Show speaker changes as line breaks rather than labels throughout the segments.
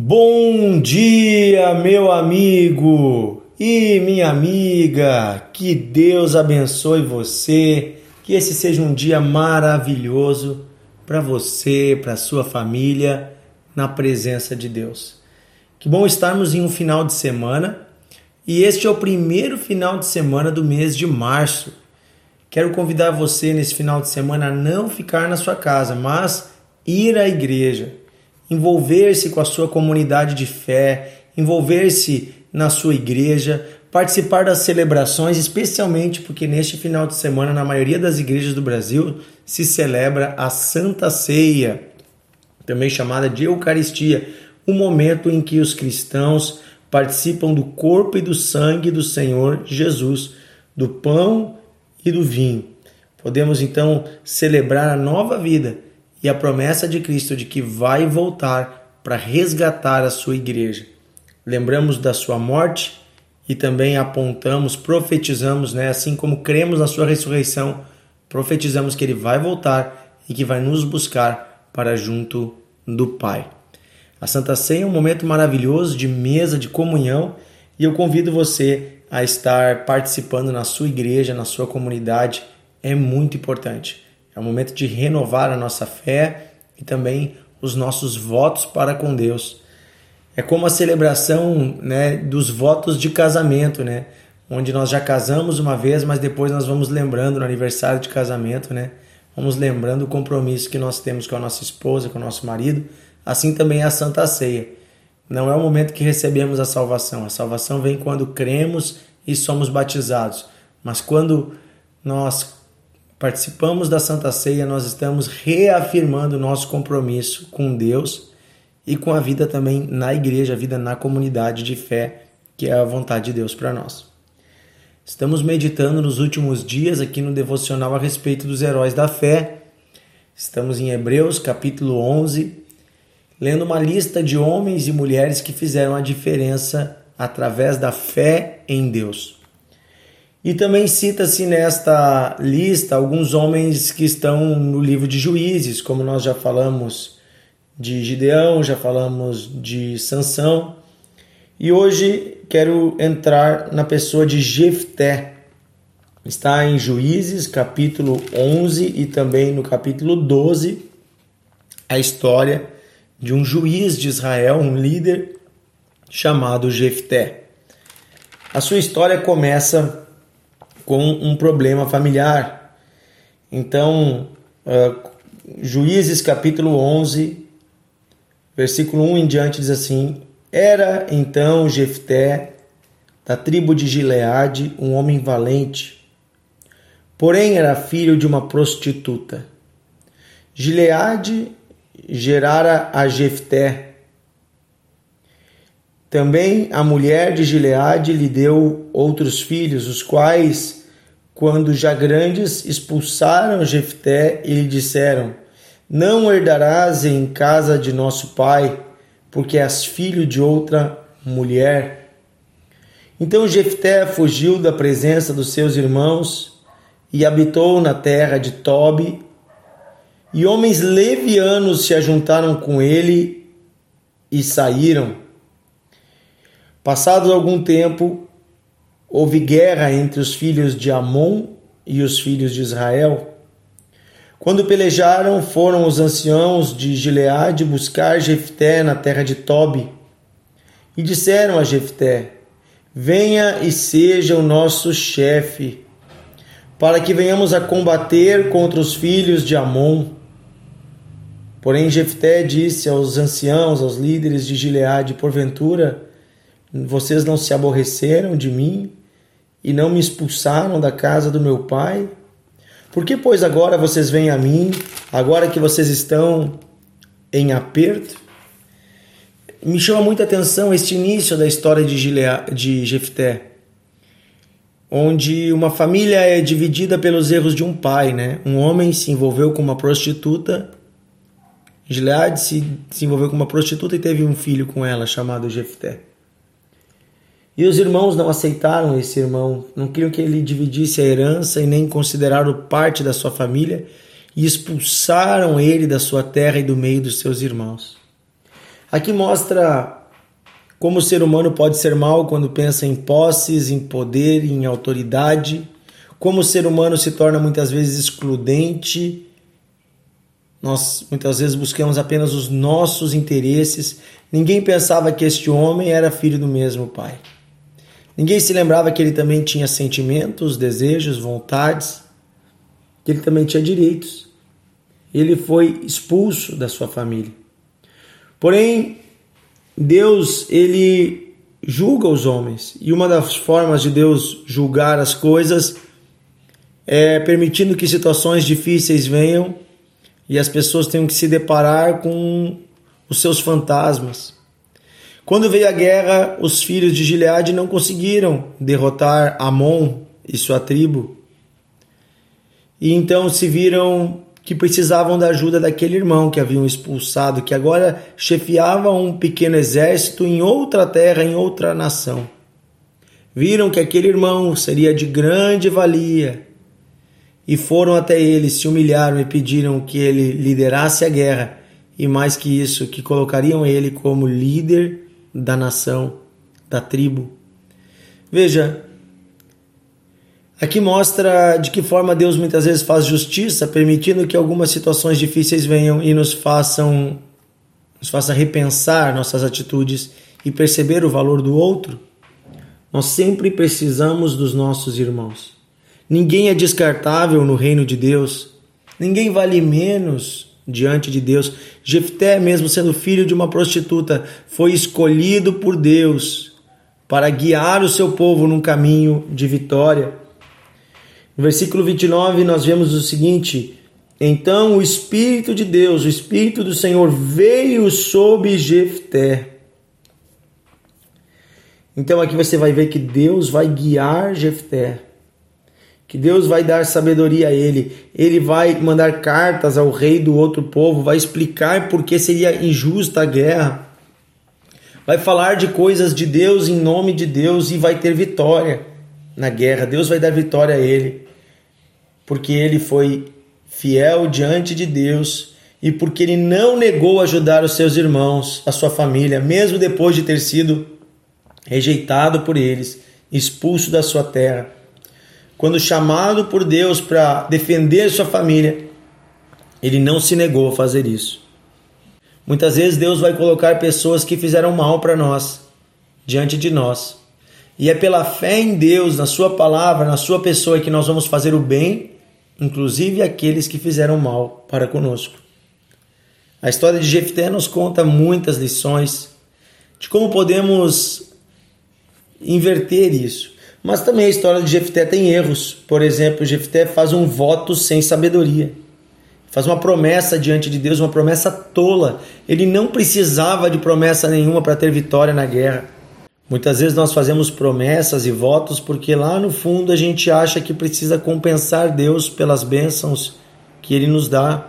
Bom dia, meu amigo e minha amiga. Que Deus abençoe você. Que esse seja um dia maravilhoso para você, para sua família, na presença de Deus. Que bom estarmos em um final de semana e este é o primeiro final de semana do mês de março. Quero convidar você nesse final de semana a não ficar na sua casa, mas ir à igreja envolver-se com a sua comunidade de fé, envolver-se na sua igreja, participar das celebrações, especialmente porque neste final de semana, na maioria das igrejas do Brasil, se celebra a Santa Ceia, também chamada de Eucaristia, o momento em que os cristãos participam do corpo e do sangue do Senhor Jesus, do pão e do vinho. Podemos então celebrar a nova vida e a promessa de Cristo de que vai voltar para resgatar a sua igreja. Lembramos da sua morte e também apontamos, profetizamos, né, assim como cremos na sua ressurreição, profetizamos que ele vai voltar e que vai nos buscar para junto do Pai. A Santa Ceia é um momento maravilhoso de mesa de comunhão e eu convido você a estar participando na sua igreja, na sua comunidade. É muito importante. É o momento de renovar a nossa fé e também os nossos votos para com Deus. É como a celebração né, dos votos de casamento, né? Onde nós já casamos uma vez, mas depois nós vamos lembrando no aniversário de casamento, né? Vamos lembrando o compromisso que nós temos com a nossa esposa, com o nosso marido. Assim também é a Santa Ceia. Não é o momento que recebemos a salvação. A salvação vem quando cremos e somos batizados. Mas quando nós participamos da Santa Ceia, nós estamos reafirmando nosso compromisso com Deus e com a vida também na igreja, a vida na comunidade de fé, que é a vontade de Deus para nós. Estamos meditando nos últimos dias aqui no devocional a respeito dos heróis da fé. Estamos em Hebreus, capítulo 11, lendo uma lista de homens e mulheres que fizeram a diferença através da fé em Deus. E também cita-se nesta lista alguns homens que estão no livro de Juízes, como nós já falamos de Gideão, já falamos de Sansão. E hoje quero entrar na pessoa de Jefté. Está em Juízes, capítulo 11 e também no capítulo 12, a história de um juiz de Israel, um líder chamado Jefté. A sua história começa com um problema familiar. Então, uh, Juízes capítulo 11, versículo 1 em diante diz assim: Era então Jefté, da tribo de Gileade, um homem valente, porém era filho de uma prostituta. Gileade gerara a Jefté. Também a mulher de Gileade lhe deu outros filhos, os quais quando já grandes expulsaram Jefté e lhe disseram: Não herdarás em casa de nosso pai, porque és filho de outra mulher. Então Jefté fugiu da presença dos seus irmãos e habitou na terra de Tobi. E homens levianos se ajuntaram com ele e saíram. Passado algum tempo, houve guerra entre os filhos de Amon e os filhos de Israel. Quando pelejaram, foram os anciãos de Gileade buscar Jefté na terra de Tobi. E disseram a Jefté: Venha e seja o nosso chefe, para que venhamos a combater contra os filhos de Amon. Porém Jefté disse aos anciãos, aos líderes de Gileade: Porventura, vocês não se aborreceram de mim e não me expulsaram da casa do meu pai? Por que, pois, agora vocês vêm a mim, agora que vocês estão em aperto? Me chama muita atenção este início da história de, Gilea, de Jefté, onde uma família é dividida pelos erros de um pai, né? Um homem se envolveu com uma prostituta, Gileade se, se envolveu com uma prostituta e teve um filho com ela chamado Jefté. E os irmãos não aceitaram esse irmão, não queriam que ele dividisse a herança e nem consideraram parte da sua família e expulsaram ele da sua terra e do meio dos seus irmãos. Aqui mostra como o ser humano pode ser mal quando pensa em posses, em poder, em autoridade, como o ser humano se torna muitas vezes excludente. Nós muitas vezes buscamos apenas os nossos interesses. Ninguém pensava que este homem era filho do mesmo pai. Ninguém se lembrava que ele também tinha sentimentos, desejos, vontades, que ele também tinha direitos. Ele foi expulso da sua família. Porém, Deus, ele julga os homens. E uma das formas de Deus julgar as coisas é permitindo que situações difíceis venham e as pessoas tenham que se deparar com os seus fantasmas. Quando veio a guerra, os filhos de Gileade não conseguiram derrotar Amon e sua tribo. E então se viram que precisavam da ajuda daquele irmão que haviam expulsado, que agora chefiava um pequeno exército em outra terra, em outra nação. Viram que aquele irmão seria de grande valia e foram até ele, se humilharam e pediram que ele liderasse a guerra e mais que isso, que colocariam ele como líder da nação, da tribo. Veja, Aqui mostra de que forma Deus muitas vezes faz justiça, permitindo que algumas situações difíceis venham e nos façam nos faça repensar nossas atitudes e perceber o valor do outro. Nós sempre precisamos dos nossos irmãos. Ninguém é descartável no reino de Deus. Ninguém vale menos diante de Deus. Jefté, mesmo sendo filho de uma prostituta, foi escolhido por Deus para guiar o seu povo num caminho de vitória. No versículo 29, nós vemos o seguinte: Então o Espírito de Deus, o Espírito do Senhor, veio sobre Jefté. Então aqui você vai ver que Deus vai guiar Jefté. Que Deus vai dar sabedoria a ele. Ele vai mandar cartas ao rei do outro povo, vai explicar por que seria injusta a guerra. Vai falar de coisas de Deus em nome de Deus e vai ter vitória na guerra. Deus vai dar vitória a ele porque ele foi fiel diante de Deus e porque ele não negou ajudar os seus irmãos, a sua família, mesmo depois de ter sido rejeitado por eles, expulso da sua terra. Quando chamado por Deus para defender sua família, ele não se negou a fazer isso. Muitas vezes Deus vai colocar pessoas que fizeram mal para nós diante de nós. E é pela fé em Deus, na Sua palavra, na Sua pessoa, que nós vamos fazer o bem inclusive aqueles que fizeram mal para conosco. A história de Jefté nos conta muitas lições de como podemos inverter isso. Mas também a história de Jefté tem erros. Por exemplo, Jefté faz um voto sem sabedoria. Faz uma promessa diante de Deus, uma promessa tola. Ele não precisava de promessa nenhuma para ter vitória na guerra. Muitas vezes nós fazemos promessas e votos porque lá no fundo a gente acha que precisa compensar Deus pelas bênçãos que Ele nos dá,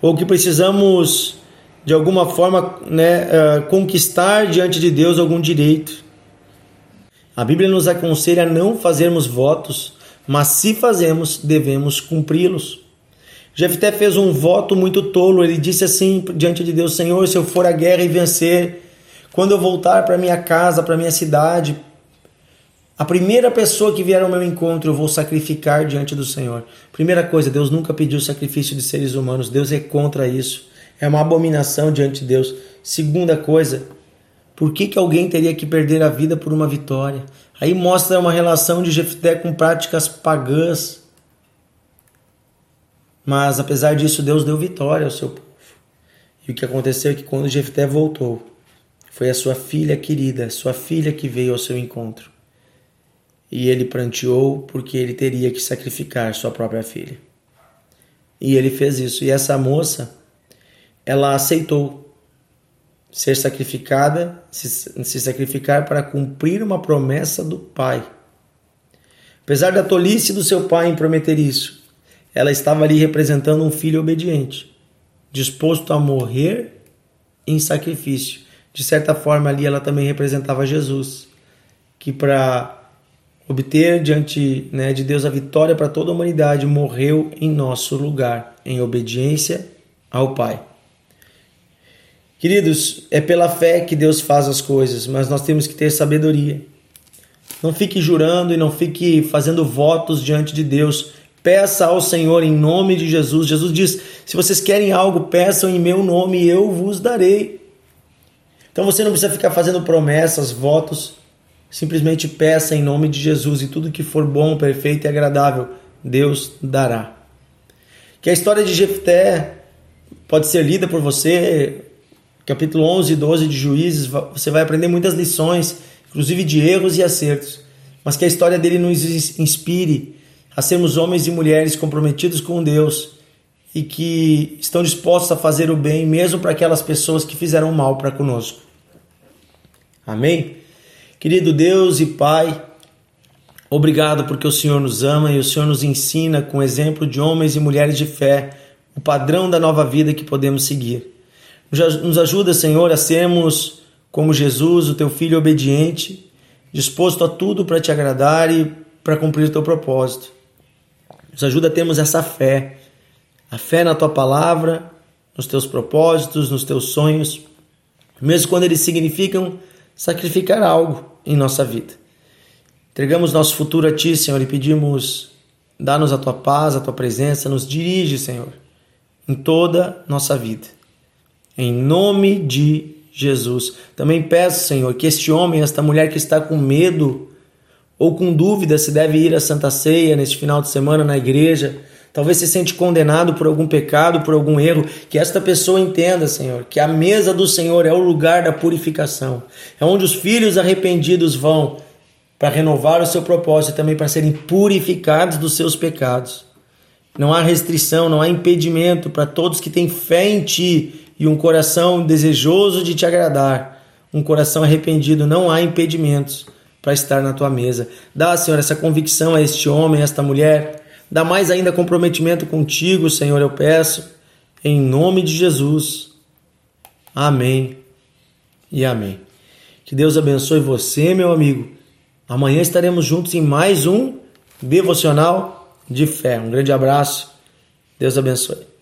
ou que precisamos de alguma forma né, uh, conquistar diante de Deus algum direito. A Bíblia nos aconselha a não fazermos votos, mas se fazemos, devemos cumpri-los. Jefté fez um voto muito tolo, ele disse assim diante de Deus: Senhor, se eu for à guerra e vencer, quando eu voltar para minha casa, para minha cidade, a primeira pessoa que vier ao meu encontro eu vou sacrificar diante do Senhor. Primeira coisa, Deus nunca pediu sacrifício de seres humanos. Deus é contra isso. É uma abominação diante de Deus. Segunda coisa, por que, que alguém teria que perder a vida por uma vitória? Aí mostra uma relação de Jefté com práticas pagãs. Mas apesar disso, Deus deu vitória ao seu povo. E o que aconteceu é que quando Jefté voltou, foi a sua filha querida, sua filha que veio ao seu encontro. E ele pranteou porque ele teria que sacrificar sua própria filha. E ele fez isso. E essa moça, ela aceitou ser sacrificada, se, se sacrificar para cumprir uma promessa do pai. Apesar da tolice do seu pai em prometer isso, ela estava ali representando um filho obediente, disposto a morrer em sacrifício de certa forma ali ela também representava Jesus, que para obter diante né, de Deus a vitória para toda a humanidade, morreu em nosso lugar, em obediência ao Pai. Queridos, é pela fé que Deus faz as coisas, mas nós temos que ter sabedoria. Não fique jurando e não fique fazendo votos diante de Deus. Peça ao Senhor em nome de Jesus. Jesus diz: se vocês querem algo, peçam em meu nome e eu vos darei. Então você não precisa ficar fazendo promessas, votos. Simplesmente peça em nome de Jesus e tudo que for bom, perfeito e agradável, Deus dará. Que a história de Jefté pode ser lida por você, capítulo 11 e 12 de Juízes, você vai aprender muitas lições, inclusive de erros e acertos, mas que a história dele nos inspire a sermos homens e mulheres comprometidos com Deus e que estão dispostos a fazer o bem mesmo para aquelas pessoas que fizeram mal para conosco. Amém? Querido Deus e Pai, obrigado porque o Senhor nos ama e o Senhor nos ensina com exemplo de homens e mulheres de fé o padrão da nova vida que podemos seguir. Nos ajuda, Senhor, a sermos como Jesus, o teu filho obediente, disposto a tudo para te agradar e para cumprir o teu propósito. Nos ajuda a termos essa fé, a fé na tua palavra, nos teus propósitos, nos teus sonhos, mesmo quando eles significam sacrificar algo em nossa vida. Entregamos nosso futuro a ti, Senhor, e pedimos: dá-nos a tua paz, a tua presença, nos dirige, Senhor, em toda nossa vida em nome de Jesus. Também peço, Senhor, que este homem, esta mulher que está com medo ou com dúvida se deve ir à Santa Ceia neste final de semana na igreja, talvez se sente condenado por algum pecado, por algum erro, que esta pessoa entenda, Senhor, que a mesa do Senhor é o lugar da purificação, é onde os filhos arrependidos vão para renovar o seu propósito e também para serem purificados dos seus pecados. Não há restrição, não há impedimento para todos que têm fé em Ti e um coração desejoso de te agradar, um coração arrependido, não há impedimentos para estar na tua mesa. Dá, Senhor, essa convicção a este homem, a esta mulher. Dá mais ainda comprometimento contigo, Senhor, eu peço, em nome de Jesus. Amém e amém. Que Deus abençoe você, meu amigo. Amanhã estaremos juntos em mais um devocional de fé. Um grande abraço. Deus abençoe.